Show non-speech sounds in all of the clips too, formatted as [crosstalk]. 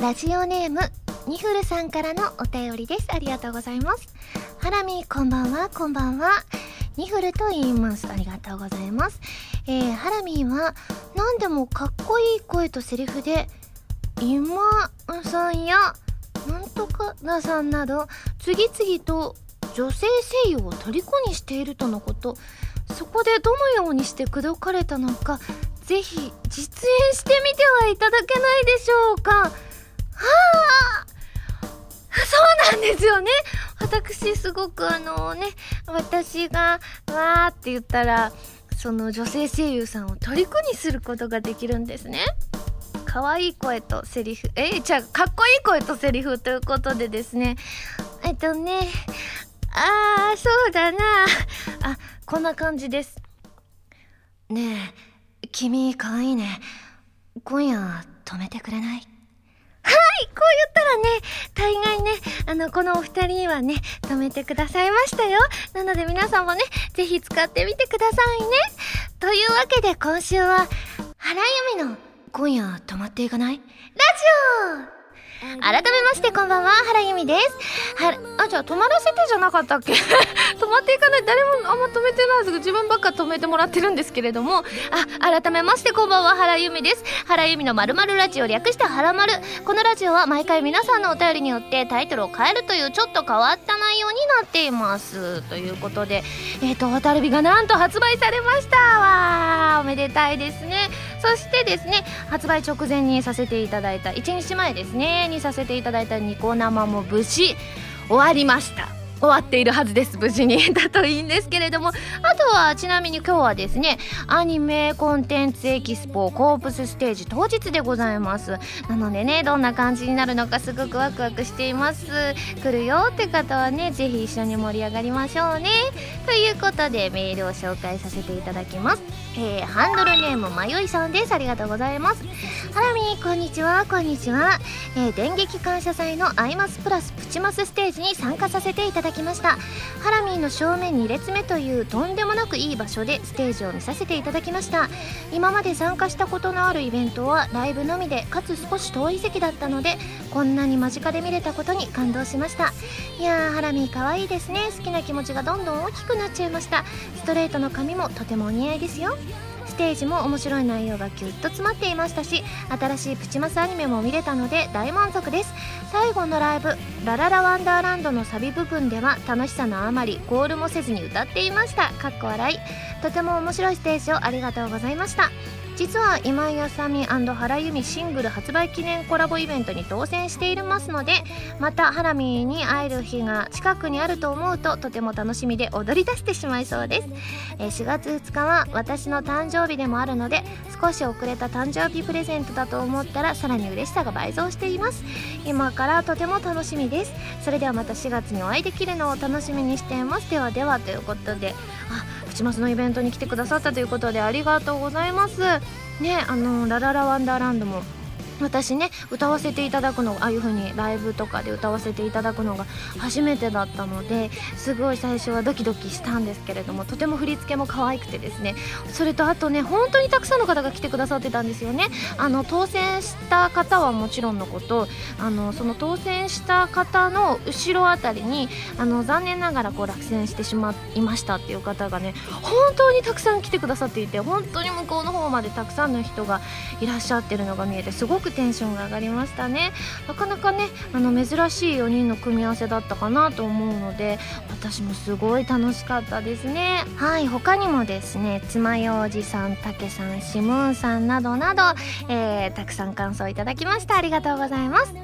ラジオネームニフルさんからのお便りです。ありがとうございます。ハラミこんばんは。こんばんは。ニフルと言います。ありがとうございます。えー、ハラミーは何でもかっこいい声とセリフで今さんやなんとかなさんなど次々と女性声優を虜にしているとのこと。そこでどのようにして口説かれたのかぜひ実演してみてはいただけないでしょうか。そうなんですよね。私すごくあのね私がわーって言ったらその女性声優さんを虜にすることができるんですね。可愛い声とセリフ。えじゃあかっこいい声とセリフということでですね。えっとねあーそうだな。あこんな感じです。ねえ君可愛いね。今夜止めてくれない？はいこう言ったらね大概ねあのこのお二人はね止めてくださいましたよ。なので皆さんもねぜひ使ってみてくださいね。というわけで今週は原由美の今夜泊まっていかない？ラジオ！改めましてこんばんは原由美です。はあじゃあ止まらせてじゃなかったっけ？[laughs] 止まっていかない。誰もあんま止めてないです自分ばっか止めてもらってるんですけれども。あ改めましてこんばんは原由美です。原由美のまるまるラジオ略してはらまるこのラジオは毎回皆さんのお便りによってタイトルを変えるというちょっと変わった内容になっています。ということでえっ、ー、と蛍火がなんと発売されました。わおめでたいですね。そしてですね発売直前にさせていただいた1日前ですねにさせていただいたニコ生も無事終わりました。終わっているはずです無事に。[laughs] だといいんですけれどもあとはちなみに今日はですねアニメコンテンツエキスポコープスステージ当日でございます。なのでねどんな感じになるのかすごくワクワクしています。来るよって方はね是非一緒に盛り上がりましょうね。ということでメールを紹介させていただきます。えー、ハンドルネームまよいさんです。ありがとうございます。ハラミこんにちは。こんにちは、えー、電撃感謝祭のアイマスプラスプチマスステージに参加させていただきました。ハラミーの正面2列目というとんでもなくいい場所でステージを見させていただきました。今まで参加したことのあるイベントはライブのみでかつ少し遠い席だったのでこんなに間近で見れたことに感動しました。いやーハラミー可愛いですね。好きな気持ちがどんどん大きくなっちゃいました。ストレートの髪もとてもお似合いですよ。テージも面白い内容がぎゅっと詰まっていましたし新しいプチマスアニメも見れたので大満足です。最後のライブ「ラララワンダーランド」のサビ部分では楽しさのあまりゴールもせずに歌っていました。かっこ笑い。とても面白いステージをありがとうございました。実は今井あさみ原由美シングル発売記念コラボイベントに当選していますのでまたハラミに会える日が近くにあると思うととても楽しみで踊り出してしまいそうです、え4月2日は私の誕生日でもあるので少し遅れた誕生日プレゼントだと思ったらさらに嬉しさが倍増しています。今からとても楽しみです。それではまた4月にお会いできるのを楽しみにしています。ではではということであちまのイベントに来てくださったということでありがとうございます。ねあのラララワンダーランドも私ね歌わせていただくのああいう風にライブとかで歌わせていただくのが初めてだったのですごい最初はドキドキしたんですけれどもとても振り付けも可愛くてですねそれとあとね本当にたくさんの方が来てくださってたんですよね。あの当選した方はもちろんのことあのその当選した方の後ろあたりにあの残念ながらこう落選してしまいましたっていう方がね本当にたくさん来てくださっていて本当に向こうの方までたくさんの人がいらっしゃってるのが見えてすごくくテンションが上がりましたね。なかなかねあの珍しい4人の組み合わせだったかなと思うので私もすごい楽しかったですね。はい他にもですね爪楊枝さんたけさんシムーンさんなどなど、えー、たくさん感想いただきましたありがとうございます。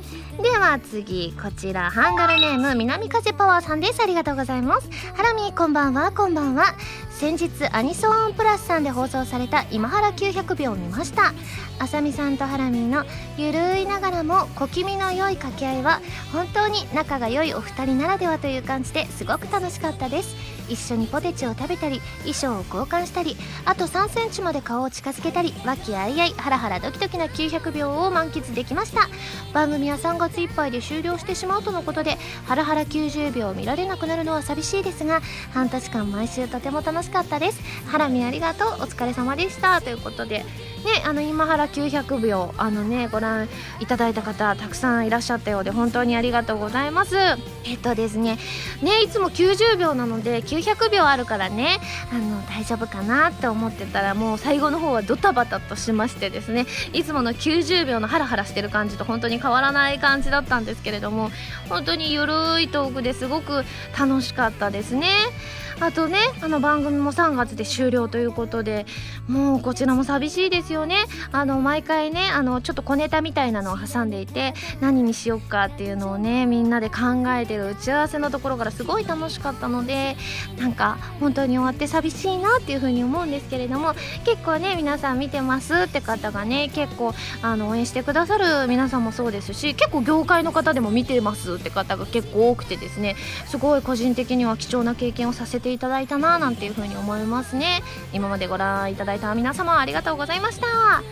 では次こちらハンドルネーム南風パワーさんです。ありがとうございます。ハラミこんばんは。こんばんは。先日アニソンプラスさんで放送された今原900秒を見ました。あさみさんとハラミーのゆるいながらも小気味の良い掛け合いは本当に仲が良いお二人ならではという感じですごく楽しかったです。一緒にポテチを食べたり衣装を交換したりあと3センチまで顔を近づけたり和気あいあいハラハラドキドキな900秒を満喫できました。番組は3月いっぱいで終了してしまうとのことでハラハラ90秒見られなくなるのは寂しいですが半年間毎週とても楽しかったです。ハラミありがとうお疲れ様でした。ということでねあの今原900秒あのねご覧いただいた方たくさんいらっしゃったようで本当にありがとうございます。えっとですねねいつも90秒なので900秒あるからねあの大丈夫かなって思ってたらもう最後の方はドタバタとしましてですねいつもの90秒のハラハラしてる感じと本当に変わらない感じだったんですけれども本当にゆるいトークですごく楽しかったですね。あとねあの番組も3月で終了ということでもうこちらも寂しいですよね。あの毎回ねあのちょっと小ネタみたいなのを挟んでいて何にしよっかっていうのをねみんなで考えてる打ち合わせのところからすごい楽しかったのでなんか本当に終わって寂しいなっていうふうに思うんですけれども結構ね皆さん見てますって方がね結構あの応援してくださる皆さんもそうですし結構業界の方でも見てますって方が結構多くてですねすごい個人的には貴重な経験をさせてていただいたななんていうふうに思いますね。今までご覧いただいた皆様ありがとうございました。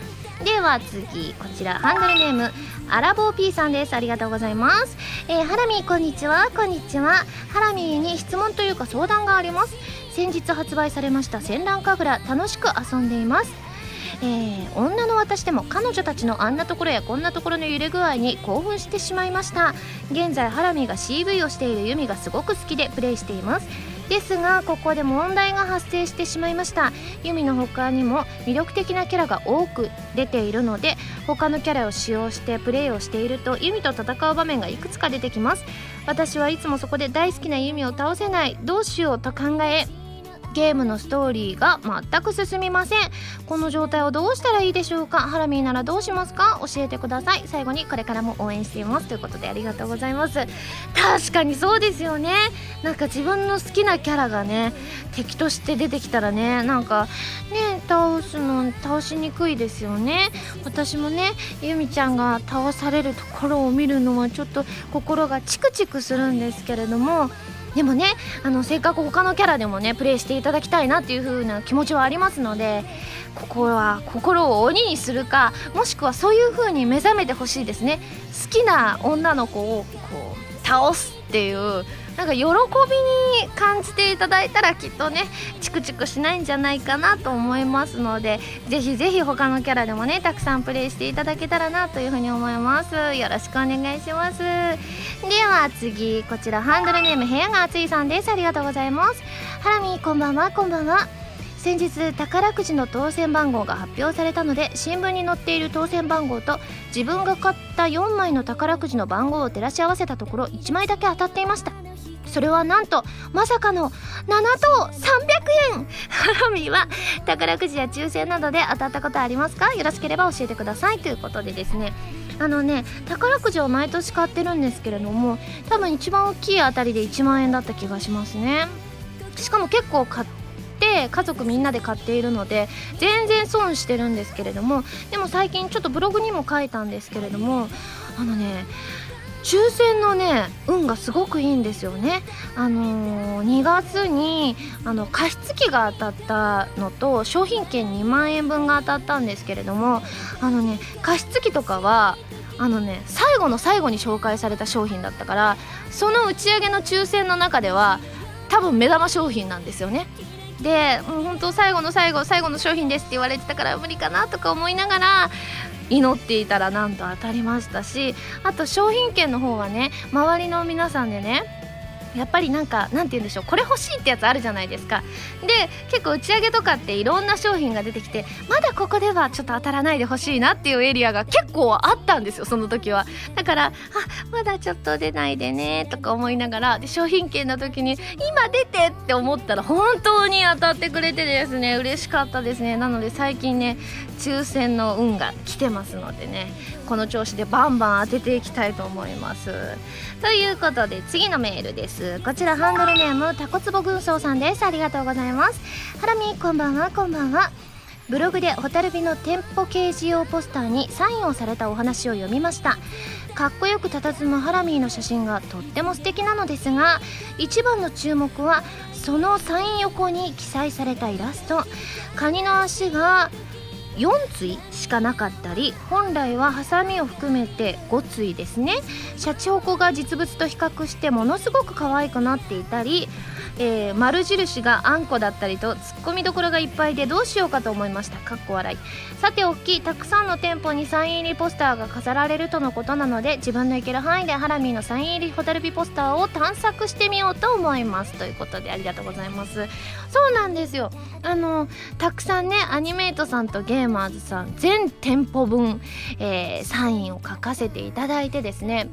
では次こちらハンドルネームアラボー P さんです。ありがとうございます。えー、ハラミーこんにちは。こんにちは。ハラミーに質問というか相談があります。先日発売されました戦乱神楽楽しく遊んでいます。えー、女の私でも彼女たちのあんなところやこんなところの揺れ具合に興奮してしまいました。現在ハラミが CV をしているユミがすごく好きでプレイしています。ですがここで問題が発生してしまいました。ユミの他にも魅力的なキャラが多く出ているので他のキャラを使用してプレイをしているとユミと戦う場面がいくつか出てきます。私はいつもそこで大好きなユミを倒せない。どうしようと考えゲームのストーリーが全く進みません。この状態をどうしたらいいでしょうか？ハラミーならどうしますか？教えてください。最後にこれからも応援していますということでありがとうございます。確かにそうですよね。なんか自分の好きなキャラがね敵として出てきたらねなんかね倒すの倒しにくいですよね。私もねゆみちゃんが倒されるところを見るのはちょっと心がチクチクするんですけれどもでもねあのせっかく他のキャラでもねプレイしていただきたいなっていう風な気持ちはありますのでここは心を鬼にするかもしくはそういう風に目覚めてほしいですね。好きな女の子をこう倒すっていうなんか喜びに感じていただいたらきっとねチクチクしないんじゃないかなと思いますのでぜひぜひ他のキャラでもねたくさんプレイしていただけたらなというふうに思います。よろしくお願いします。では次こちらハンドルネーム部屋が熱いさんです。ありがとうございます。ハラミこんばんはこんばんは。先日宝くじの当選番号が発表されたので新聞に載っている当選番号と自分が買った4枚の宝くじの番号を照らし合わせたところ1枚だけ当たっていました。それはなんとまさかの7等300円。ハラミは宝くじや抽選などで当たったことありますか？よろしければ教えてくださいということでですね。あのね宝くじを毎年買ってるんですけれども多分一番大きい当たりで1万円だった気がしますね。しかも結構買って家族みんなで買っているので全然損してるんですけれどもでも最近ちょっとブログにも書いたんですけれどもあのね抽選のね運がすごくいいんですよね。あのー、2月にあの加湿器が当たったのと商品券2万円分が当たったんですけれどもあのね加湿器とかはあのね最後の最後に紹介された商品だったからその打ち上げの抽選の中では多分目玉商品なんですよね。でもう本当最後の最後最後の商品ですって言われてたから無理かなとか思いながら祈っていたらなんと当たりましたしあと商品券の方はね周りの皆さんでねやっぱりなんかなんて言うんでしょうこれ欲しいってやつあるじゃないですか。で結構打ち上げとかっていろんな商品が出てきてまだここではちょっと当たらないでほしいなっていうエリアが結構あったんですよその時は。だからあまだちょっと出ないでねとか思いながらで商品券の時に今出てって思ったら本当に当たってくれてですね嬉しかったですね。なので最近ね抽選の運が来てますのでねこの調子でバンバン当てていきたいと思います。ということで次のメールです。こちらハンドルネームタコツボ軍曹さんです。ありがとうございます。ハラミこんばんは。こんばんは。ブログでホタルビの店舗掲示用ポスターにサインをされたお話を読みました。かっこよく佇むハラミーの写真がとっても素敵なのですが一番の注目はそのサイン横に記載されたイラスト。カニの足が4対しかなかったり本来はハサミを含めて5対ですね。シャチホコが実物と比較してものすごく可愛くなっていたりえー、丸印があんこだったりとツッコミどころがいっぱいでどうしようかと思いました。かっこ笑い。さておっきいたくさんの店舗にサイン入りポスターが飾られるとのことなので自分の行ける範囲でハラミーのサイン入りホタルビポスターを探索してみようと思います。ということでありがとうございます。そうなんですよ。あのたくさんねアニメイトさんとゲーマーズさん全店舗分、えー、サインを書かせていただいてですね。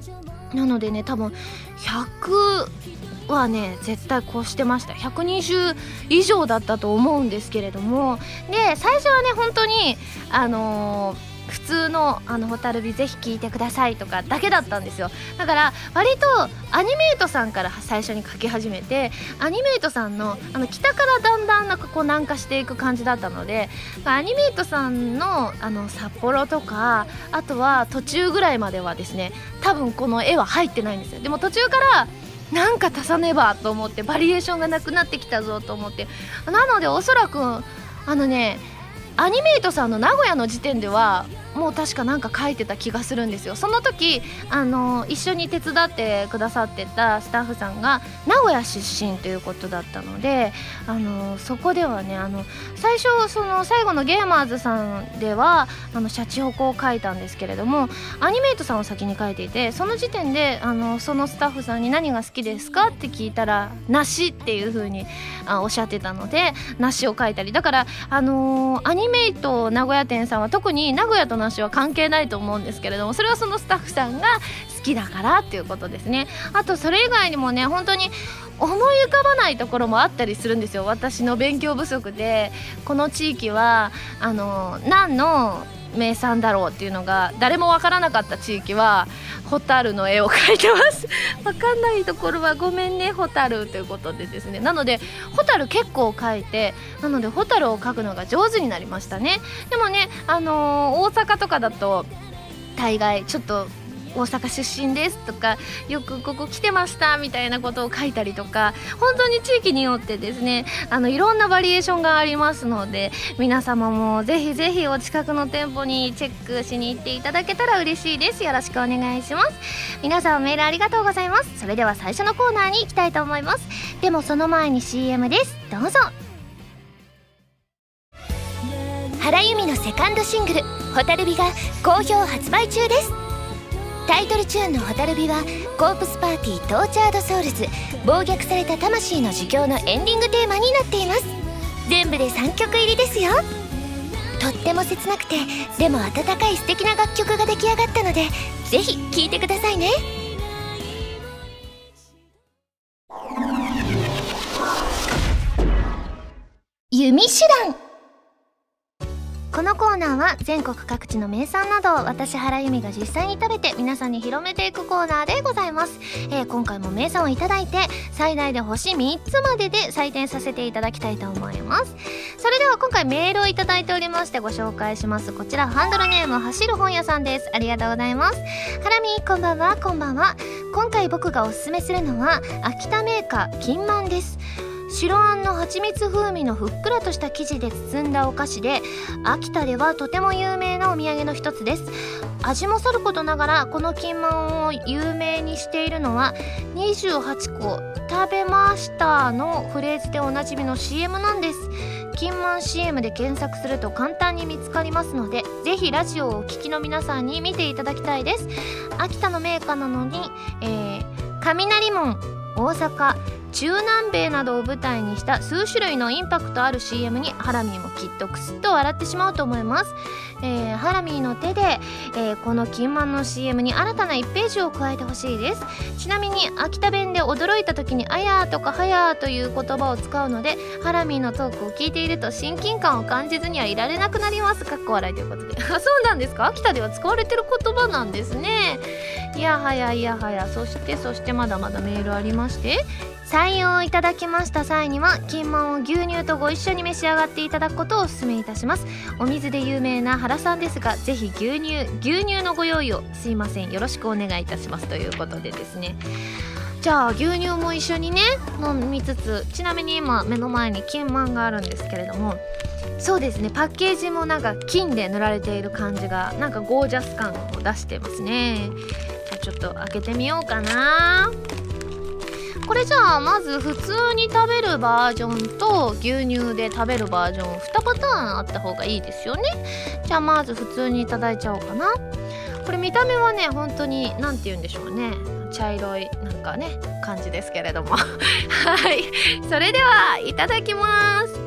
なのでね多分100はね絶対こうしてました。120以上だったと思うんですけれども。で最初はね本当にあのー普通のあのホタルビぜひ聞いてくださいとかだけだったんですよ。だから割とアニメイトさんから最初に書き始めてアニメイトさんのあの北からだんだんなんかこう南下していく感じだったのでアニメイトさんのあの札幌とかあとは途中ぐらいまではですね多分この絵は入ってないんですよ。でも途中からなんか足さねばと思ってバリエーションがなくなってきたぞと思って。なのでおそらくあのねアニメイトさんの名古屋の時点ではもう確かなんか書いてた気がするんですよ。その時あの一緒に手伝ってくださってたスタッフさんが名古屋出身ということだったのであのそこではねあの最初その最後のゲーマーズさんではあのシャチホコを書いたんですけれどもアニメイトさんを先に書いていてその時点であのそのスタッフさんに何が好きですかって聞いたら梨っていう風にあおっしゃってたので梨を書いたり。だからあの、アニメイト名古屋店さんは特に名古屋と話は関係ないと思うんですけれどもそれはそのスタッフさんが好きだからっていうことですね。あとそれ以外にもね本当に思い浮かばないところもあったりするんですよ。私の勉強不足でこの地域はあの何の名産だろうっていうのが誰もわからなかった地域はホタルの絵を描いてます。[laughs] わかんないところはごめんねホタルということでですね。なのでホタル結構描いてなのでホタルを描くのが上手になりましたね。でもねあのー、大阪とかだと大概ちょっと大阪出身ですとかよくここ来てましたみたいなことを書いたりとか本当に地域によってですねあのいろんなバリエーションがありますので皆様もぜひぜひお近くの店舗にチェックしに行っていただけたら嬉しいです。よろしくお願いします。皆さんメールありがとうございます。それでは最初のコーナーに行きたいと思います。でもその前に CM です。どうぞ。原由実のセカンドシングル「ホタルビ」が好評発売中です。タイトルチューンの「蛍火」は Corpse Party Tortured Souls暴虐された魂の儒教のエンディングテーマになっています。全部で3曲入りですよ。とっても切なくてでも温かい素敵な楽曲が出来上がったのでぜひ聴いてくださいね。弓手段。このコーナーは全国各地の名産などを私原由美が実際に食べて皆さんに広めていくコーナーでございます、えー、今回も名産をいただいて最大で星3つまでで採点させていただきたいと思います。それでは今回メールをいただいておりましてご紹介します。こちらハンドルネーム走る本屋さんです。ありがとうございます。ハラミこんばんは。こんばんは。今回僕がおすすめするのは秋田メーカー金満です。白あんの蜂蜜風味のふっくらとした生地で包んだお菓子で秋田ではとても有名なお土産の一つです。味もさることながらこの金満を有名にしているのは28個食べましたのフレーズでおなじみの CM なんです。金満 CM で検索すると簡単に見つかりますのでぜひラジオをお聴きの皆さんに見ていただきたいです。秋田のメーカーなのに、えー、雷門大阪中南米などを舞台にした数種類のインパクトある CM にハラミーもきっとクスッと笑ってしまうと思います、えー、ハラミーの手で、えー、この金満の CM に新たな1ページを加えてほしいです。ちなみに秋田弁で驚いた時に「あや」とか「はや」という言葉を使うのでハラミーのトークを聞いていると親近感を感じずにはいられなくなります。かっこ笑いということで。[laughs] そうなんですか？秋田では使われてる言葉なんですね。いやはやいやはやそしてそしてまだまだメールありまして。採用いただきました際には金満を牛乳とご一緒に召し上がっていただくことをお勧めいたします。お水で有名な原さんですがぜひ牛乳牛乳のご用意をすいません。よろしくお願いいたします。ということでですね。じゃあ牛乳も一緒にね飲みつつちなみに今目の前に金満があるんですけれどもそうですね。パッケージもなんか金で塗られている感じがなんかゴージャス感を出してますね。じゃあちょっと開けてみようかな。これじゃあまず普通に食べるバージョンと牛乳で食べるバージョン2パターンあった方がいいですよね。じゃあまず普通にいただいちゃおうかな。これ見た目はね本当に何て言うんでしょうね。茶色いなんかね感じですけれども。[laughs] はい。それではいただきます。う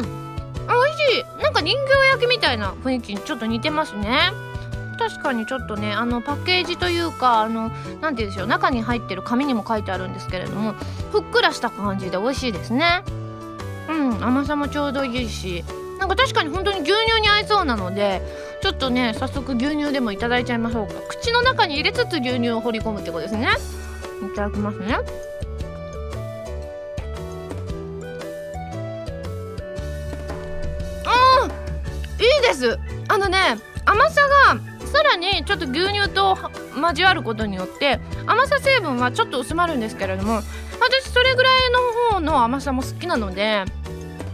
ん。美味しい。なんか人形焼きみたいな雰囲気にちょっと似てますね。確かにちょっとねあのパッケージというかあの何て言うんでしょう中に入ってる紙にも書いてあるんですけれどもふっくらした感じで美味しいですね。うん甘さもちょうどいいしなんか確かに本当に牛乳に合いそうなのでちょっとね早速牛乳でもいただいちゃいましょうか。口の中に入れつつ牛乳を放り込むってことですね。いただきますね。あーいいです。あのね甘さがさらにちょっと牛乳と交わることによって甘さ成分はちょっと薄まるんですけれども私それぐらいの方の甘さも好きなので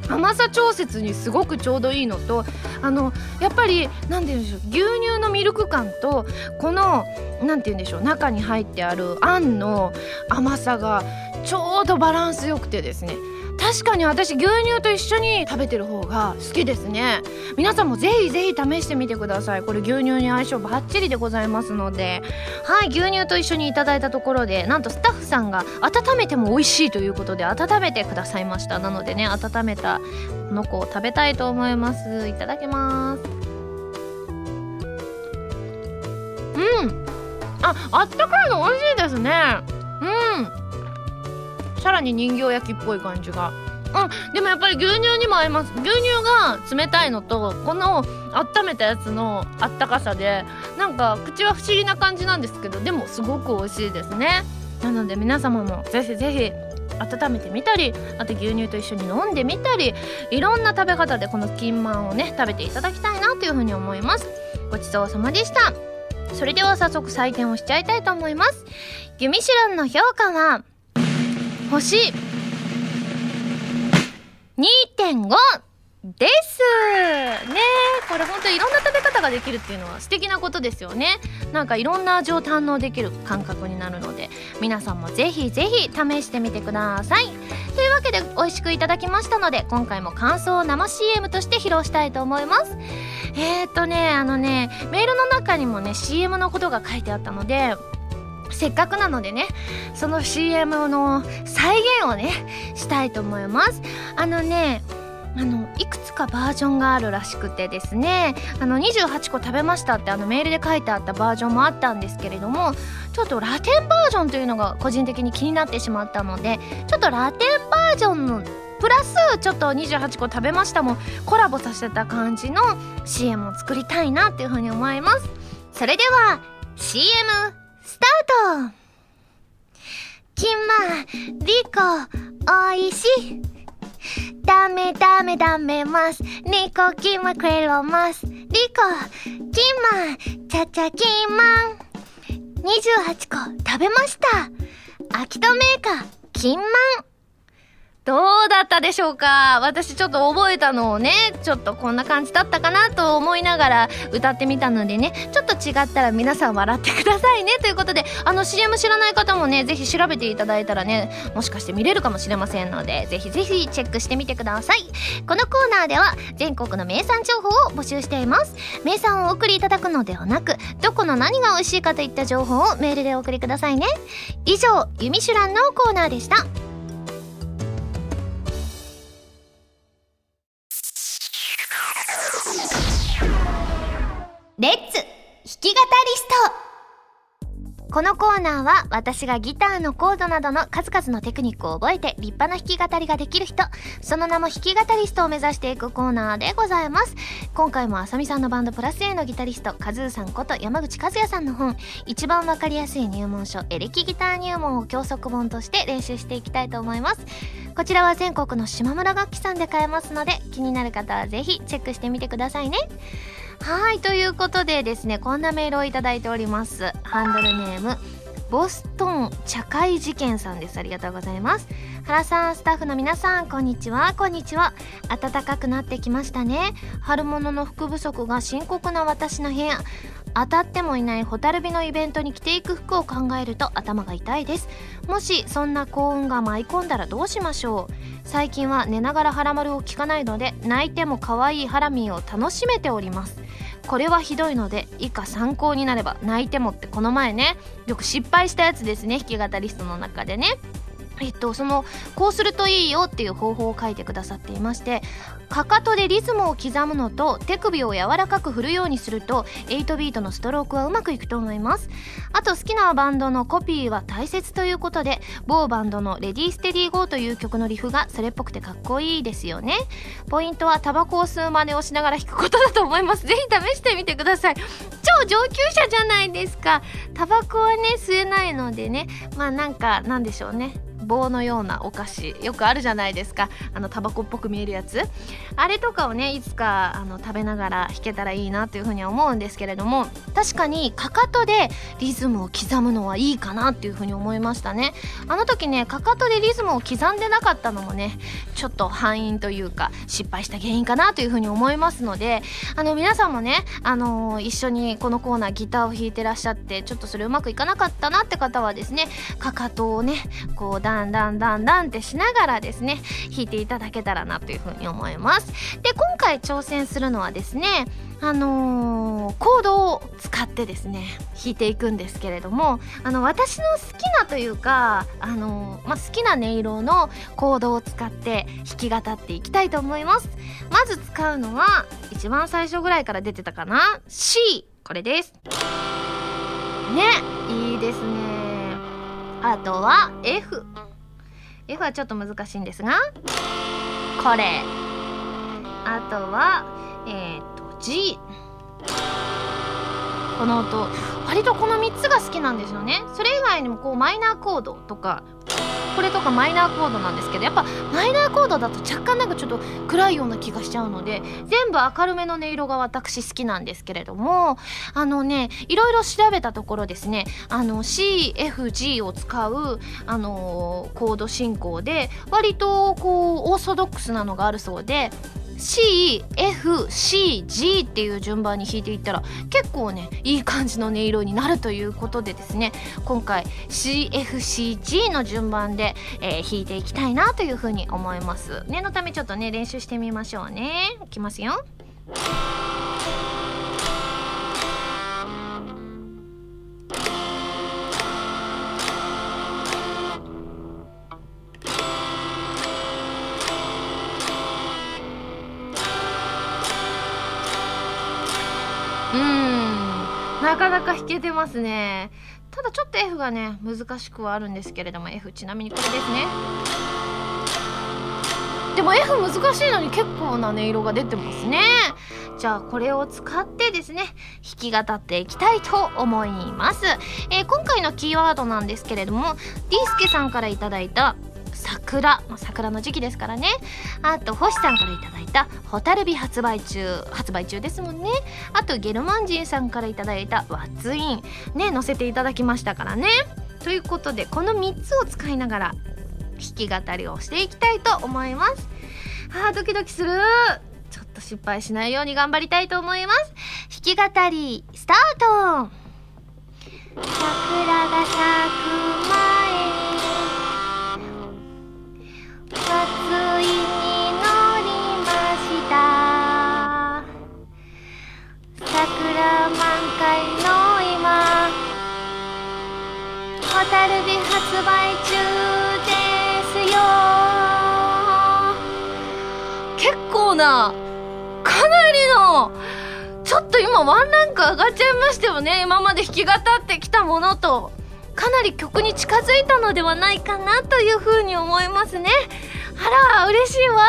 甘さ調節にすごくちょうどいいのとあのやっぱり何て言うんでしょう牛乳のミルク感とこの何て言うんでしょう中に入ってあるあんの甘さがちょうどバランスよくてですね確かに私牛乳と一緒に食べてる方が好きですね。皆さんもぜひぜひ試してみてください。これ牛乳に相性バッチリでございますので。はい牛乳と一緒にいただいたところでなんとスタッフさんが温めても美味しいということで温めてくださいました。なのでね温めたこの子を食べたいと思います。いただきます。うん。ああったかいの美味しいですね。うん。さらに人形焼きっぽい感じが。うんでもやっぱり牛乳にも合います。牛乳が冷たいのとこの温めたやつのあったかさでなんか口は不思議な感じなんですけどでもすごく美味しいですね。なので皆様もぜひぜひ温めてみたりあと牛乳と一緒に飲んでみたりいろんな食べ方でこの金満をね食べていただきたいなというふうに思います。ごちそうさまでした。それでは早速採点をしちゃいたいと思います。ユミシュランの評価は星。2.5です。ね。これほんといろんな食べ方ができるっていうのは素敵なことですよね。なんかいろんな味を堪能できる感覚になるので皆さんもぜひぜひ試してみてください。というわけで美味しくいただきましたので今回も感想を生 CM として披露したいと思います。えー、っとねあのねメールの中にもね CM のことが書いてあったのでせっかくなのでねその CM の再現をねしたいと思います。あのねあのいくつかバージョンがあるらしくてですねあの28個食べましたってあのメールで書いてあったバージョンもあったんですけれどもちょっとラテンバージョンというのが個人的に気になってしまったのでちょっとラテンバージョンのプラスちょっと28個食べましたもコラボさせた感じの CM を作りたいなっていうふうに思います。それでは CM スタート。金馬リコおいしいダメダメダメますニコキマクレロますリコキマチャチャキマン28個食べました秋戸メーカーキンマンどうだったでしょうか？私ちょっと覚えたのをね、ちょっとこんな感じだったかなと思いながら歌ってみたのでね、ちょっと違ったら皆さん笑ってくださいね。ということで、あの CM 知らない方もね、ぜひ調べていただいたらね、もしかして見れるかもしれませんので、ぜひぜひチェックしてみてください。このコーナーでは全国の名産情報を募集しています。名産をお送りいただくのではなく、どこの何が美味しいかといった情報をメールでお送りくださいね。以上、ユミシュランのコーナーでした。トこのコーナーは私がギターのコードなどの数々のテクニックを覚えて立派な弾き語りができる人その名も弾き語りストを目指していくコーナーでございます。今回もあさみさんのバンドプラス A のギタリストカズーさんこと山口和也さんの本。一番わかりやすい入門書エレキギター入門を教則本として練習していきたいと思います。こちらは全国の島村楽器さんで買えますので気になる方はぜひチェックしてみてくださいね。はい、ということでですね、こんなメールをいただいております。ハンドルネーム、ボストン茶会事件さんです。ありがとうございます。原さんスタッフの皆さんこんにちは。こんにちは。暖かくなってきましたね。春物の服不足が深刻な私の部屋。当たってもいないホタルビのイベントに着ていく服を考えると頭が痛いです。もしそんな幸運が舞い込んだらどうしましょう。最近は寝ながらハラマルを聞かないので泣いても可愛いハラミーを楽しめております。これはひどいので以下参考になれば泣いてもってこの前ねよく失敗したやつですね弾き語りストの中でね。えっと、そのこうするといいよっていう方法を書いてくださっていましてかかとでリズムを刻むのと手首を柔らかく振るようにすると8ビートのストロークはうまくいくと思います。あと好きなバンドのコピーは大切ということで某バンドの「レディーステディーゴー」という曲のリフがそれっぽくてかっこいいですよね。ポイントはタバコを吸う真似をしながら弾くことだと思います。ぜひ試してみてください。超上級者じゃないですか。タバコはね吸えないのでね。まあなんかなんでしょうね。棒のようなお菓子よくあるじゃないですか。あのタバコっぽく見えるやつ。あれとかをねいつかあの食べながら弾けたらいいなというふうには思うんですけれども確かにかかとでリズムを刻むのはいいかなっていうふうに思いましたね。あの時ねかかとでリズムを刻んでなかったのもねちょっと敗因というか失敗した原因かなというふうに思いますのであの皆さんもねあのー、一緒にこのコーナーギターを弾いてらっしゃってちょっとそれうまくいかなかったなって方はですねかかとをねこうダンダンダンダンってしながらですね弾いていただけたらなというふうに思います。で今回挑戦するのはですねあのー、コードを使ってですね弾いていくんですけれどもあの私の好きなというか、あのー、まあ、好きな音色のコードを使って弾き語っていきたいと思います。まず使うのは一番最初ぐらいから出てたかな？C これです。ねいいですね。あとは F F はちょっと難しいんですがこれ。あとはえっ、ー、と G この音。割とこの3つが好きなんですよね。それ以外にもこうマイナーコードとかこれとかマイナーコードなんですけどやっぱマイナーコードだと若干なんかちょっと暗いような気がしちゃうので全部明るめの音色が私好きなんですけれどもあのねいろいろ調べたところですねあの CFG を使うあのコード進行で割とこうオーソドックスなのがあるそうで CFCG っていう順番に弾いていったら結構ねいい感じの音色になるということでですね今回 CFCG の順番で、えー、弾いていきたいなというふうに思います。念のためちょっとね練習してみましょうね。いきますよ。なかなか弾けてますね。ただちょっと F がね難しくはあるんですけれども F ちなみにこれですね。でも F 難しいのに結構な音色が出てますね。じゃあこれを使ってですね弾き語っていきたいと思います、えー、今回のキーワードなんですけれどもディスケさんから頂いた桜、まあ、桜の時期ですからね。あと星さんから頂いた「蛍火」発売中発売中ですもんね。あとゲルマンジンさんから頂いた「ワッツイン」ね載せていただきましたからね。ということでこの3つを使いながら弾き語りをしていきたいと思います。あードキドキする。ちょっと失敗しないように頑張りたいと思います。弾き語りスタート。桜が咲く前ました。桜満開の今蛍火発売中ですよ。結構なかなりのちょっと今ワンランク上がっちゃいましたよね。今まで弾き語ってきたものとかなり曲に近づいたのではないかなというふうに思いますね。あら嬉しいわ。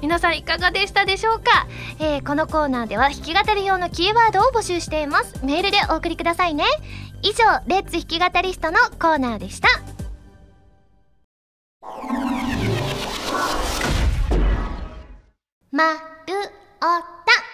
皆さんいかがでしたでしょうか、えー、このコーナーでは弾き語り用のキーワードを募集しています。メールでお送りくださいね。以上レッツ弾き語りストのコーナーでした。まるおた。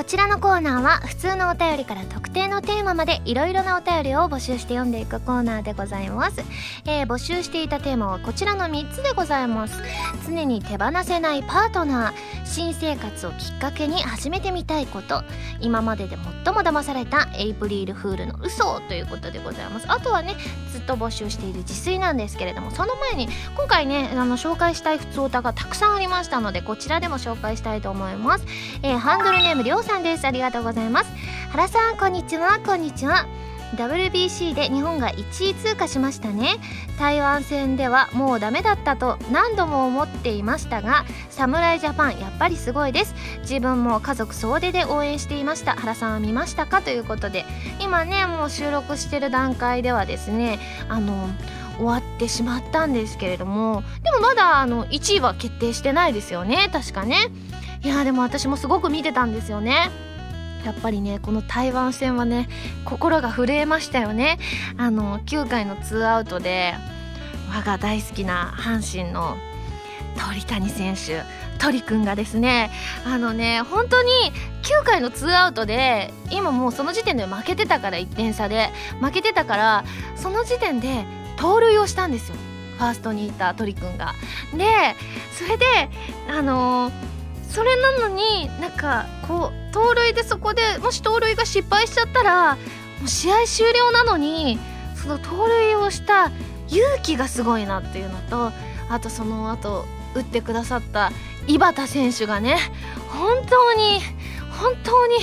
こちらのコーナーは普通のお便りから特定のテーマまでいろいろなお便りを募集して読んでいくコーナーでございます、えー、募集していたテーマはこちらの3つでございます。常に手放せないパートナー新生活をきっかけに始めてみたいこと。今までで最も騙されたエイプリルフールの嘘ということでございます。あとはねずっと募集している自炊なんですけれどもその前に今回ねあの紹介したい普通歌がたくさんありましたのでこちらでも紹介したいと思います、えー、ハンドルネームりょうさんです。ありがとうございます。原さんこんにちは。こんにちは。WBC で日本が1位通過しましたね。台湾戦ではもうダメだったと何度も思っていましたが侍ジャパンやっぱりすごいです。自分も家族総出で応援していました。原さんは見ましたか？ということで今ねもう収録してる段階ではですねあの終わってしまったんですけれどもでもまだあの1位は決定してないですよね。確かね。いやでも私もすごく見てたんですよね。やっぱりねこの台湾戦はね心が震えましたよね。あの9回のツーアウトで我が大好きな阪神の鳥谷選手鳥くんがですねあのね本当に9回のツーアウトで今もうその時点で負けてたから1点差で負けてたからその時点で盗塁をしたんですよ。ファーストにいた鳥くんが。でそれであのーそれなのになんかこう盗塁でそこでもし盗塁が失敗しちゃったらもう試合終了なのにその盗塁をした勇気がすごいなっていうのとあとその後打ってくださった井端選手がね本当に本当に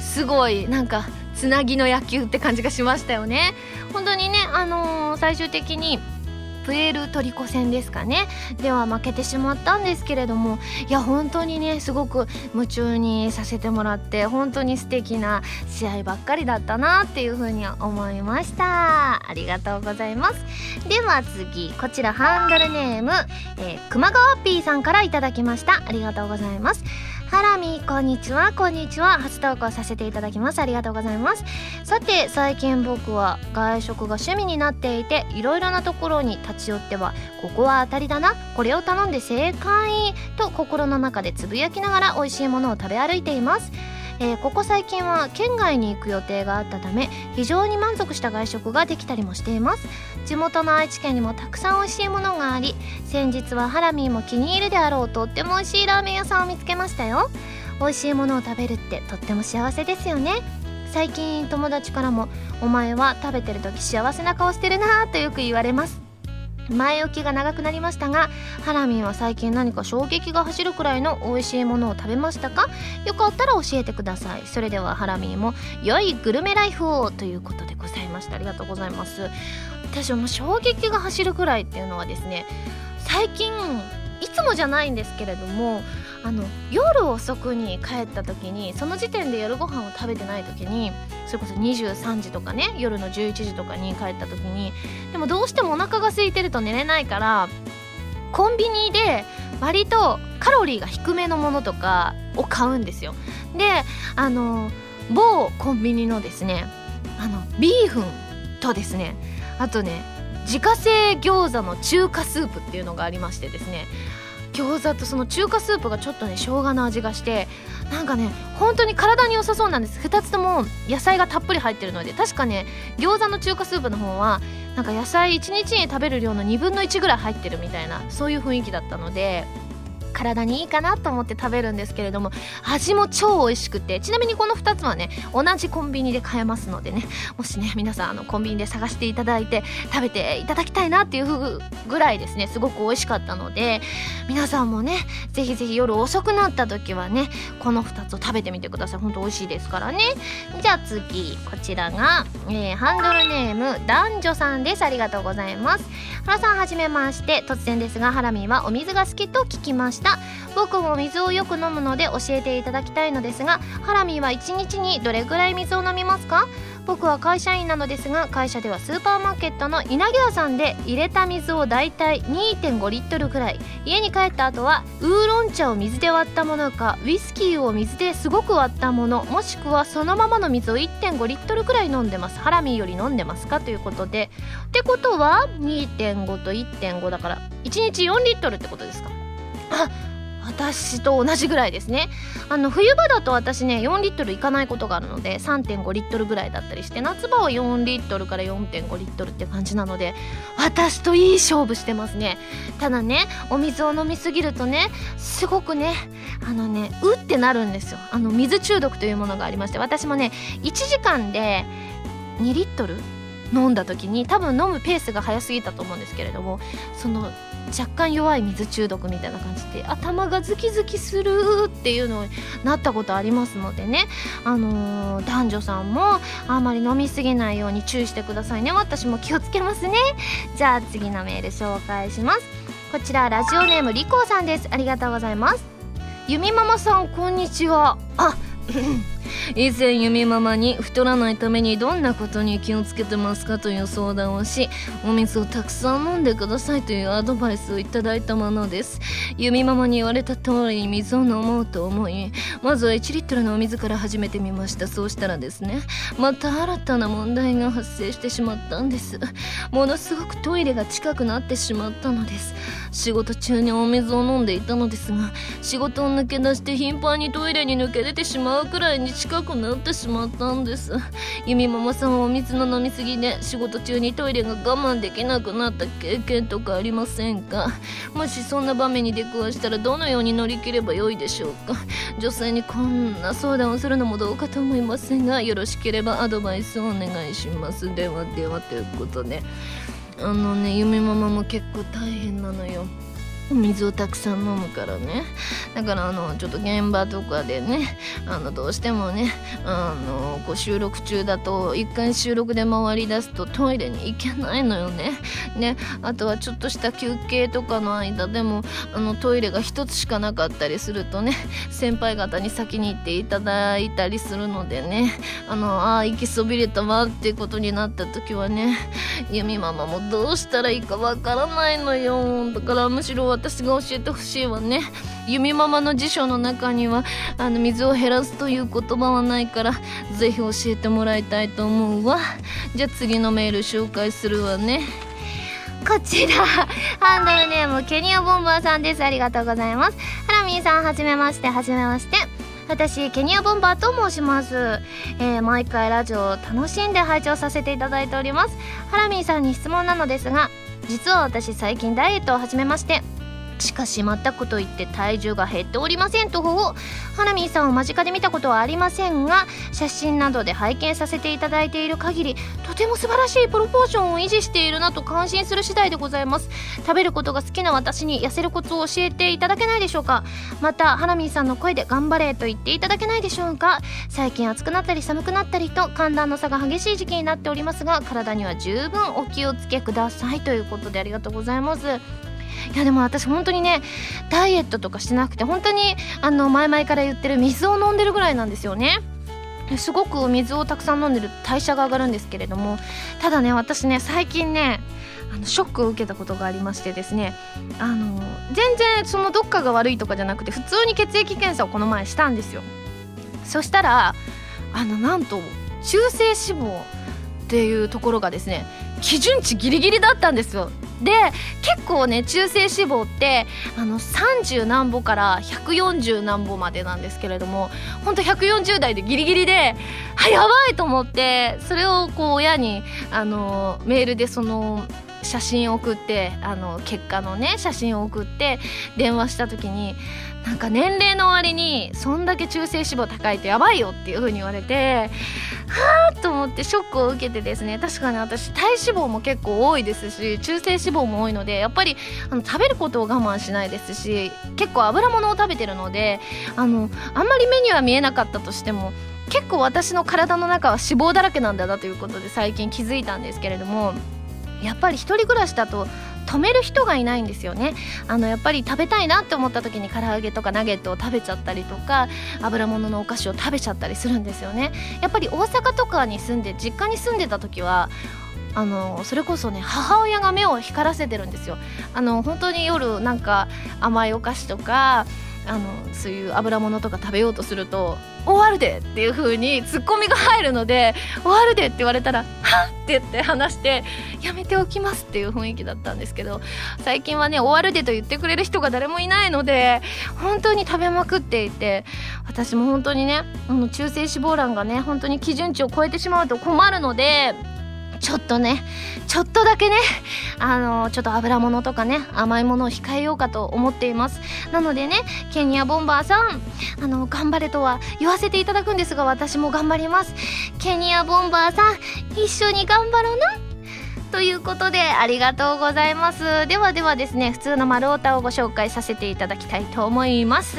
すごいなんかつなぎの野球って感じがしましたよね。本当にね、あのー、最終的にプエルトリコ戦ですかね。では負けてしまったんですけれどもいや本当にねすごく夢中にさせてもらって本当に素敵な試合ばっかりだったなっていうふうに思いました。ありがとうございます。では次こちらハンドルネーム、えー、熊川 P さんからいただきました。ありがとうございます。ハラミこんにちはこんにちは。初投稿させていただきます。ありがとうございます。さて最近僕は外食が趣味になっていていろいろなところに立ち寄ってはここは当たりだな。これを頼んで正解と心の中でつぶやきながら美味しいものを食べ歩いています。えー、ここ最近は県外に行く予定があったため非常に満足した外食ができたりもしています。地元の愛知県にもたくさん美味しいものがあり先日はハラミーも気に入るであろうとっても美味しいラーメン屋さんを見つけましたよ。美味しいものを食べるってとっても幸せですよね。最近友達からも「お前は食べてる時幸せな顔してるな」とよく言われます。前置きが長くなりましたがハラミンは最近何か衝撃が走るくらいの美味しいものを食べましたか？よかったら教えてください。それではハラミンも良いグルメライフをということでございました。ありがとうございます。私はもう衝撃が走るくらいっていうのはですね最近いつもじゃないんですけれどもあの夜遅くに帰った時にその時点で夜ご飯を食べてない時にそれこそ23時とかね夜の11時とかに帰った時にでもどうしてもお腹が空いてると寝れないからコンビニで割とカロリーが低めのものとかを買うんですよ。であの某コンビニのですねあのビーフンとですねあとね自家製餃子の中華スープっていうのがありましてですね餃子とその中華スープがちょっとね生姜の味がしてなんかね本当に体に良さそうなんです。2つとも野菜がたっぷり入ってるので確かね餃子の中華スープの方はなんか野菜1日に食べる量の2分の1ぐらい入ってるみたいなそういう雰囲気だったので体にいいかなと思って食べるんですけれども味も超美味しくてちなみにこの2つはね同じコンビニで買えますのでねもしね皆さんあのコンビニで探していただいて食べていただきたいなっていうぐらいですねすごく美味しかったので皆さんもねぜひぜひ夜遅くなった時はねこの2つを食べてみてください。ほんと美味しいですからね。じゃあ次こちらが、えー、ハンドルネーム男女さんです。ありがとうございます。原さんはじめまして。突然ですがハラミはお水が好きと聞きました。僕も水をよく飲むので教えていただきたいのですがハラミは1日にどれぐらい水を飲みますか？僕は会社員なのですが会社ではスーパーマーケットの稲毛屋さんで入れた水をだいたい2.5リットルくらい。家に帰った後はウーロン茶を水で割ったものかウイスキーを水ですごく割ったものもしくはそのままの水を1.5リットルくらい飲んでます。ハラミより飲んでますか？ということで。ってことは2.5と1.5だから1日4リットルってことですか？あ私と同じぐらいですね。あの冬場だと私ね4リットルいかないことがあるので3.5リットルぐらいだったりして夏場は4リットルから4.5リットルって感じなので私といい勝負してますね。ただねお水を飲みすぎるとねすごくねあのねうってなるんですよ。あの水中毒というものがありまして私もね1時間で2リットル飲んだ時に多分飲むペースが早すぎたと思うんですけれどもその若干弱い水中毒みたいな感じで頭がズキズキするっていうのになったことありますのでね、あのー、男女さんもあんまり飲みすぎないように注意してくださいね。私も気をつけますね。じゃあ次のメール紹介します。こちらラジオネームリコーさんです。ありがとうございます。ゆみママさんこんにちは。あ以前弓ママに太らないためにどんなことに気をつけてますかという相談をしお水をたくさん飲んでくださいというアドバイスをいただいたものです。弓ママに言われた通りに水を飲もうと思いまずは1リットルのお水から始めてみました。そうしたらですねまた新たな問題が発生してしまったんです。ものすごくトイレが近くなってしまったのです。仕事中にお水を飲んでいたのですが仕事を抜け出して頻繁にトイレに抜け出てしまうくらいに近くなってしまったんです。弓ママさんはお水の飲みすぎで仕事中にトイレが我慢できなくなった経験とかありませんか？もしそんな場面に出くわしたらどのように乗り切ればよいでしょうか？女性にこんな相談をするのもどうかと思いますがよろしければアドバイスをお願いします。ではではということで。あのね弓ママも結構大変なのよ。水をたくさん飲むからね。だからあのちょっと現場とかでねあのどうしてもねあのこう収録中だと一回収録で回り出すとトイレに行けないのよね。ねあとはちょっとした休憩とかの間でもあのトイレが1つしかなかったりするとね先輩方に先に行っていただいたりするのでねあのあ行きそびれたわってことになった時はねユミママもどうしたらいいかわからないのよ。だからむしろ私が教えてほしいわね弓ママの辞書の中にはあの水を減らすという言葉はないからぜひ教えてもらいたいと思うわじゃあ次のメール紹介するわねこちら、ハンドルネーム、ケニアボンバーさんです。ありがとうございます。ハラミーさん、はじめまして、はじめまして。私、ケニアボンバーと申します。えー、毎回ラジオを楽しんで拝聴させていただいております。ハラミーさんに質問なのですが、実は私最近ダイエットを始めまして、しかし全くと言って体重が減っておりませんとハラミーさんを間近で見たことはありませんが写真などで拝見させていただいている限りとても素晴らしいプロポーションを維持しているなと感心する次第でございます。食べることが好きな私に痩せるコツを教えていただけないでしょうか。またハラミーさんの声で頑張れと言っていただけないでしょうか。最近暑くなったり寒くなったりと寒暖の差が激しい時期になっておりますが体には十分お気をつけくださいということでありがとうございます。いやでも私本当にねダイエットとかしてなくて本当にあの前々から言ってる水を飲んでるぐらいなんですよね。すごく水をたくさん飲んでる代謝が上がるんですけれどもただね私ね最近ねあのショックを受けたことがありましてですねあの全然そのどっかが悪いとかじゃなくて普通に血液検査をこの前したんですよ。そしたらあのなんと中性脂肪っていうところがですね基準値ギリギリだったんですよ。で結構ね中性脂肪ってあの30何歩から140何歩までなんですけれどもほんと140代でギリギリであやばいと思ってそれをこう親にあのメールでその写真を送ってあの結果のね写真を送って電話した時になんか年齢の割にそんだけ中性脂肪高いとやばいよっていう風に言われてはあと思ってショックを受けてですね確かに私体脂肪も結構多いですし中性脂肪も多いのでやっぱりあの食べることを我慢しないですし結構油物を食べてるのであのあんまり目には見えなかったとしても結構私の体の中は脂肪だらけなんだなということで最近気づいたんですけれどもやっぱり一人暮らしだと止める人がいないんですよね。あのやっぱり食べたいなって思った時に唐揚げとかナゲットを食べちゃったりとか油物のお菓子を食べちゃったりするんですよね。やっぱり大阪とかに住んで実家に住んでた時はあのそれこそね母親が目を光らせてるんですよ。あの本当に夜なんか甘いお菓子とかあのそういう油物とか食べようとすると終わるでっていう風にツッコミが入るので終わるでって言われたらはっって言って話してやめておきますっていう雰囲気だったんですけど最近はね終わるでと言ってくれる人が誰もいないので本当に食べまくっていて私も本当にねあの中性脂肪卵がね本当に基準値を超えてしまうと困るのでちょっとね、ちょっとだけね、あの、ちょっと油物とかね、甘いものを控えようかと思っています。なのでね、ケニアボンバーさん、あの、頑張れとは言わせていただくんですが、私も頑張ります。ケニアボンバーさん、一緒に頑張ろうな。ということでありがとうございます。ではではですね普通の丸太をご紹介させていただきたいと思います。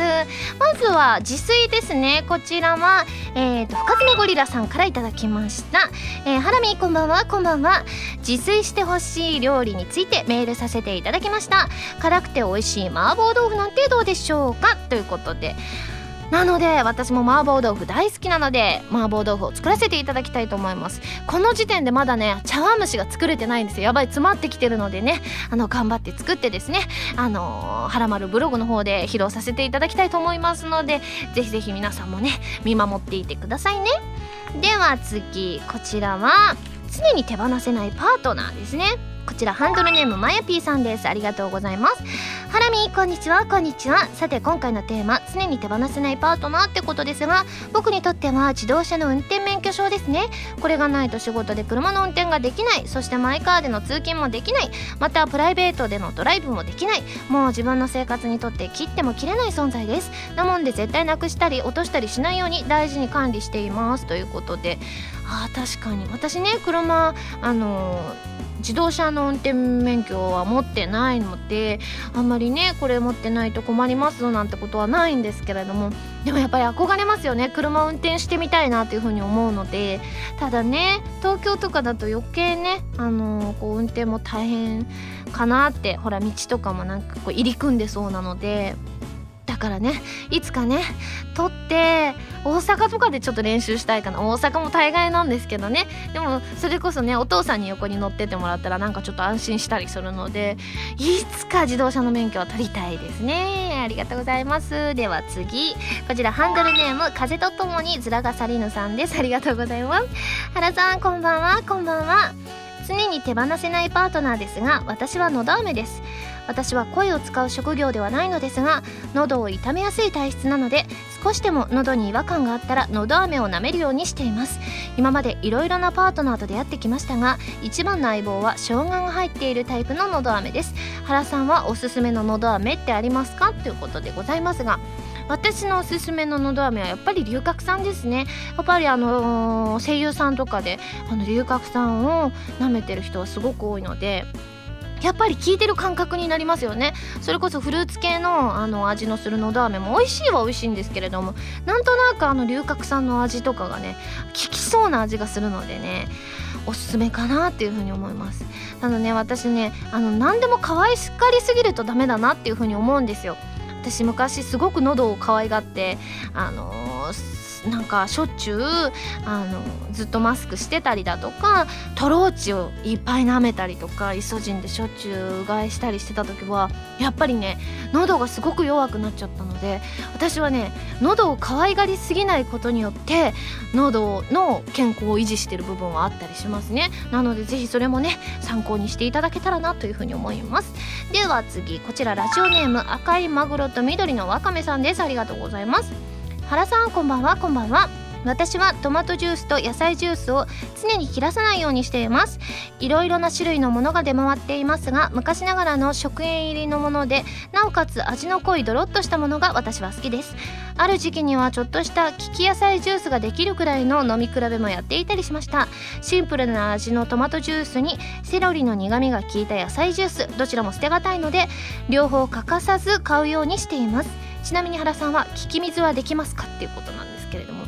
まずは自炊ですね。こちらはえーと深爪ゴリラさんからいただきました。え、ハラミこんばんは。こんばんは。自炊してほしい料理についてメールさせていただきました。辛くて美味しい麻婆豆腐なんてどうでしょうか？ということでなので私も麻婆豆腐大好きなので麻婆豆腐を作らせていただきたいと思います。この時点でまだね茶碗蒸しが作れてないんですよ。やばい詰まってきてるのでねあの頑張って作ってですねあの、はらまるブログの方で披露させていただきたいと思いますのでぜひぜひ皆さんもね見守っていてくださいね。では次こちらは常に手放せないパートナーですね。こちらハンドルネームまやぴーさんです。ありがとうございます。ハラミこんにちはこんにちは。さて今回のテーマ常に手放せないパートナーってことですが僕にとっては自動車の運転免許証ですね。これがないと仕事で車の運転ができない。そしてマイカーでの通勤もできない。またプライベートでのドライブもできない。もう自分の生活にとって切っても切れない存在です。なもんで絶対なくしたり落としたりしないように大事に管理しています。ということで。あ確かに。私ね車あのー自動車の運転免許は持ってないのであんまりねこれ持ってないと困りますなんてことはないんですけれどもでもやっぱり憧れますよね。車運転してみたいなというふうに思うのでただね東京とかだと余計ねあのー、こう運転も大変かなってほら道とかもなんかこう入り組んでそうなのでだからねいつかね撮って大阪とかでちょっと練習したいかな。大阪も大概なんですけどね。でもそれこそねお父さんに横に乗っててもらったらなんかちょっと安心したりするのでいつか自動車の免許は取りたいですね。ありがとうございます。では次こちらハンドルネーム風とともにずらがさりぬさんです。ありがとうございます。原さんこんばんは。こんばんは。常に手放せないパートナーですが私はのど飴です。私は声を使う職業ではないのですが喉を痛めやすい体質なので少しでも喉に違和感があったら喉飴を舐めるようにしています。今までいろいろなパートナーと出会ってきましたが一番の相棒は生姜が入っているタイプの喉飴です。原さんはおすすめの喉飴ってありますか？ということでございますが私のおすすめののど飴はやっぱり龍角散ですね。やっぱりあのー、声優さんとかであの龍角散を舐めてる人はすごく多いのでやっぱり効いてる感覚になりますよね。それこそフルーツ系のあの味のするのど飴も美味しいは美味しいんですけれどもなんとなくあの龍角散の味とかがね効きそうな味がするのでねおすすめかなっていうふうに思います。なのね私ねあの何でも可愛がりすぎるとダメだなっていうふうに思うんですよ。私昔すごく喉を可愛がってあのーなんかしょっちゅうあのずっとマスクしてたりだとかトローチをいっぱい舐めたりとかイソジンでしょっちゅううがいしたりしてた時はやっぱりね喉がすごく弱くなっちゃったので私はね喉を可愛がりすぎないことによって喉の健康を維持してる部分はあったりしますね。なのでぜひそれもね参考にしていただけたらなというふうに思います。では次こちらラジオネーム赤いマグロと緑のわかめさんです。ありがとうございます。原さんこんばんは。こんばんは。私はトマトジュースと野菜ジュースを常に切らさないようにしています。いろいろな種類のものが出回っていますが昔ながらの食塩入りのものでなおかつ味の濃いドロッとしたものが私は好きです。ある時期にはちょっとした利き野菜ジュースができるくらいの飲み比べもやっていたりしました。シンプルな味のトマトジュースにセロリの苦みが効いた野菜ジュースどちらも捨てがたいので両方欠かさず買うようにしています。ちなみに原さんは聞き水はできますかっていうことなんですけれども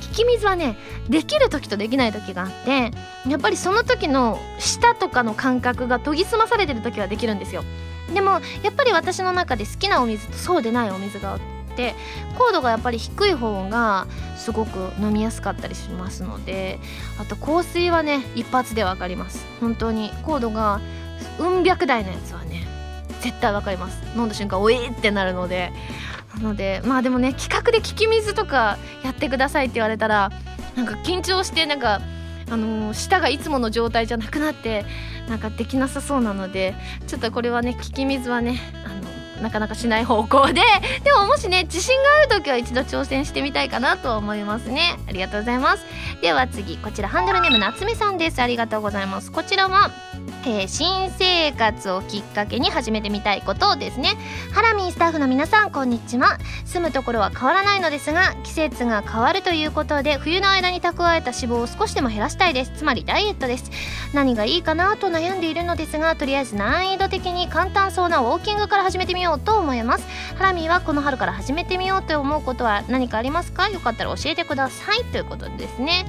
聞き水はねできる時とできない時があってやっぱりその時の舌とかの感覚が研ぎ澄まされてる時はできるんですよ。でもやっぱり私の中で好きなお水とそうでないお水があって高度がやっぱり低い方がすごく飲みやすかったりしますのであと香水はね一発で分かります。本当に高度がうん百台のやつはね絶対分かります。飲んだ瞬間おえってなるのでなのでまあでもね企画で聞き水とかやってくださいって言われたらなんか緊張してなんかあの、舌がいつもの状態じゃなくなってなんかできなさそうなのでちょっとこれはね聞き水はねあのなかなかしない方向で [laughs] でももしね自信がある時は一度挑戦してみたいかなと思いますね。ありがとうございます。では次こちらハンドルネーム夏目さんです。ありがとうございます。こちらはえー、新生活をきっかけに始めてみたいことですね。ハラミースタッフの皆さんこんにちは。住むところは変わらないのですが季節が変わるということで冬の間に蓄えた脂肪を少しでも減らしたいです。つまりダイエットです。何がいいかなと悩んでいるのですがとりあえず難易度的に簡単そうなウォーキングから始めてみようと思います。ハラミーはこの春から始めてみようと思うことは何かありますか？よかったら教えてください。ということですね。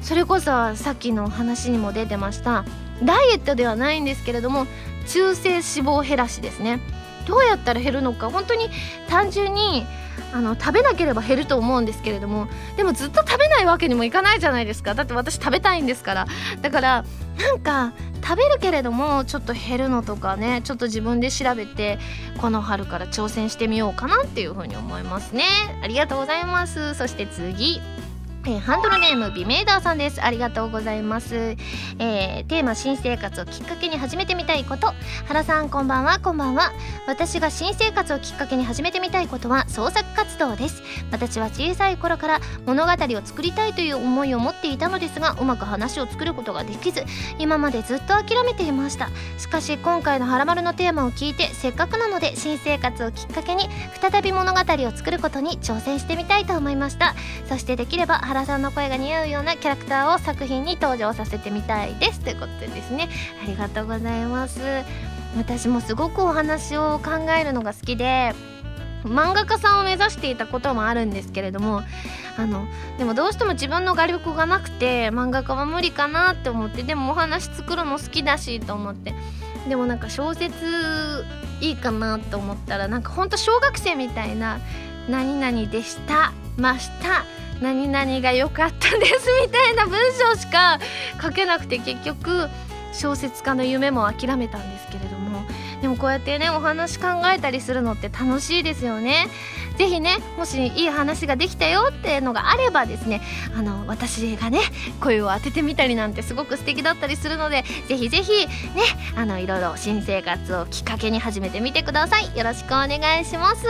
それこそさっきの話にも出てました。ダイエットではないんですけれども中性脂肪減らしですね。どうやったら減るのか本当に単純にあの食べなければ減ると思うんですけれどもでもずっと食べないわけにもいかないじゃないですか。だって私食べたいんですから。だからなんか食べるけれどもちょっと減るのとかねちょっと自分で調べてこの春から挑戦してみようかなっていうふうに思いますね。ありがとうございます。そして次。えー、ハンドルネームビメーダーさんです。ありがとうございます、えー、テーマ新生活をきっかけに始めてみたいこと。原さんこんばんは。こんばんは私が新生活をきっかけに始めてみたいことは創作活動です。私は小さい頃から物語を作りたいという思いを持っていたのですがうまく話を作ることができず今までずっと諦めていました。しかし今回の「はらまる」のテーマを聞いてせっかくなので新生活をきっかけに再び物語を作ることに挑戦してみたいと思いました。そしてできれば原さんの声が似合うようなキャラクターを作品に登場させてみたいです。ということでですね。ありがとうございます。私もすごくお話を考えるのが好きで漫画家さんを目指していたこともあるんですけれどもあのでもどうしても自分の画力がなくて漫画家は無理かなって思ってでもお話作るの好きだしと思って。でもなんか小説いいかなと思ったらなんかほんと小学生みたいな「何々でした」「ました」何々が良かったですみたいな文章しか書けなくて結局小説家の夢も諦めたんですけれども。でもこうやってねお話考えたりするのって楽しいですよね。ぜひねもしいい話ができたよっていうのがあればですねあの私がね声を当ててみたりなんてすごく素敵だったりするのでぜひぜひねあのいろいろ新生活をきっかけに始めてみてください。よろしくお願いします。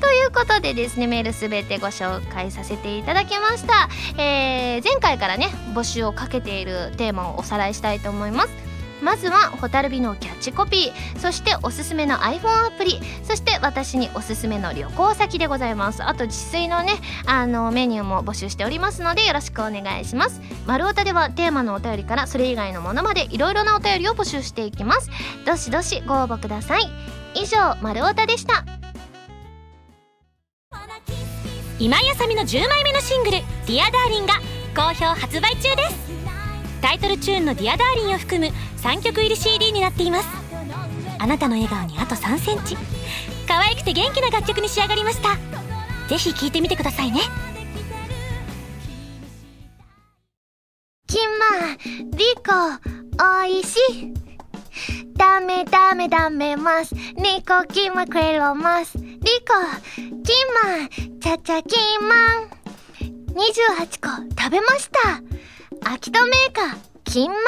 ということでですねメールすべてご紹介させていただきました、えー、前回からね募集をかけているテーマをおさらいしたいと思います。まずは蛍火のキャッチコピーそしておすすめの iPhone アプリそして私におすすめの旅行先でございます。あと自炊のねあのメニューも募集しておりますのでよろしくお願いします。丸太ではテーマのお便りからそれ以外のものまでいろいろなお便りを募集していきます。どしどしご応募ください。以上丸太でした。今井麻美の10枚目のシングル「Dear Darling」が好評発売中です。タイトルチューンの「ディアダーリンを含む3曲入り CD になっています。あなたの笑顔にあと3センチ。可愛くて元気な楽曲に仕上がりました。ぜひ聴いてみてくださいね。キンマリコおいしい。ダメダメダメます。リコキンマクレロます。リコキンマチャチャキン。マン28個食べました。秋田メーカー金満。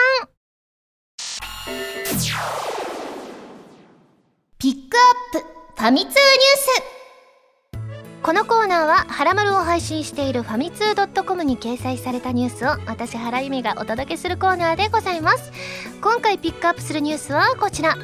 ピックアップファミ通ニュース。このコーナーは「はらまる」を配信しているファミツー .com に掲載されたニュースを私原由美がお届けするコーナーでございます。今回ピックアップするニュースはこちら。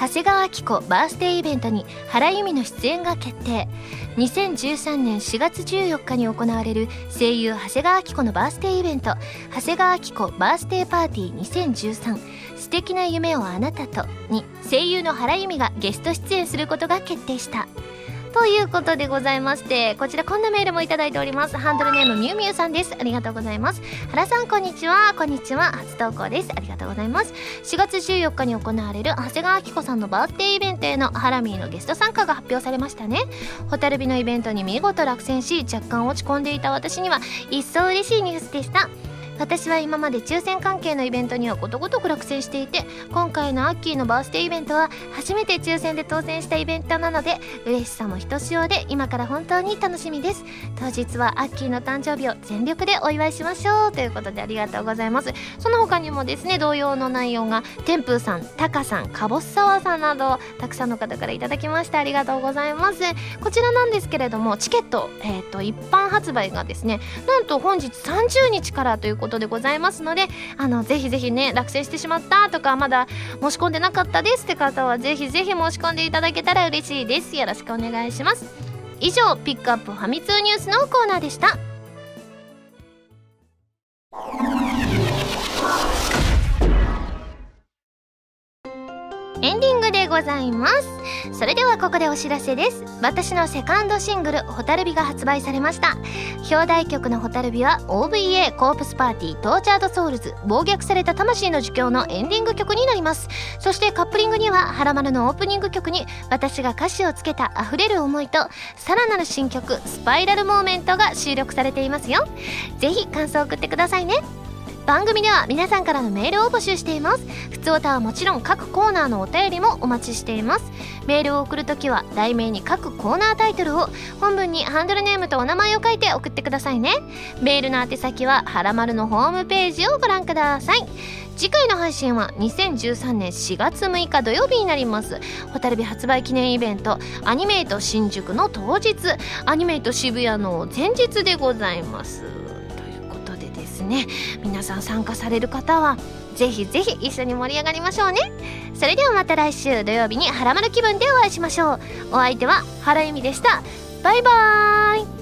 長谷川明子バースデーイベントに原由美の出演が決定。2013年4月14日に行われる声優長谷川明子のバースデーイベント長谷川明子バースデーパーティー2013素敵な夢をあなたとに声優の原由美がゲスト出演することが決定した。ということでございましてこちらこんなメールもいただいております。ハンドルネームみゆみゆさんです。ありがとうございます。原さんこんにちは。こんにちは。初投稿です。ありがとうございます。4月14日に行われる長谷川明子さんのバースデーイベントへのハラミーのゲスト参加が発表されましたね。蛍火のイベントに見事落選し若干落ち込んでいた私には一層嬉しいニュースでした。私は今まで抽選関係のイベントにはことごとく落選していて今回のアッキーのバースデーイベントは初めて抽選で当選したイベントなので嬉しさもひとしおで今から本当に楽しみです。当日はアッキーの誕生日を全力でお祝いしましょうということでありがとうございます。その他にもですね同様の内容が天風さんタカさんかぼすさわさんなどたくさんの方からいただきましてありがとうございます。こちらなんですけれどもチケット、えーと、一般発売がですねなんと本日30日からということことでございますのであのぜひぜひね落選してしまったとかまだ申し込んでなかったですって方はぜひぜひ申し込んでいただけたら嬉しいです。よろしくお願いします。以上ピックアップファミ通ニュースのコーナーでした。エンディングございます。それではここでお知らせです。私のセカンドシングル「蛍火」が発売されました。表題曲の「蛍火」は OVA Corpse Party Tortured Souls 暴虐された魂の呪叫のエンディング曲になります。そしてカップリングには「はらまる」のオープニング曲に私が歌詞をつけた溢れる思いとさらなる新曲「 Spiral Moment」が収録されていますよ。ぜひ感想を送ってくださいね。番組では皆さんからのメールを募集しています。ふつおたはもちろん各コーナーのお便りもお待ちしています。メールを送るときは題名に各コーナータイトルを本文にハンドルネームとお名前を書いて送ってくださいね。メールの宛先ははらまるのホームページをご覧ください。次回の配信は2013年4月6日土曜日になります。ホタルビ発売記念イベントアニメイト新宿の当日。アニメイト渋谷の前日でございます。ですね。皆さん参加される方はぜひぜひ一緒に盛り上がりましょうね。それではまた来週土曜日にハラマル気分でお会いしましょう。お相手は原由美でした。バイバーイ。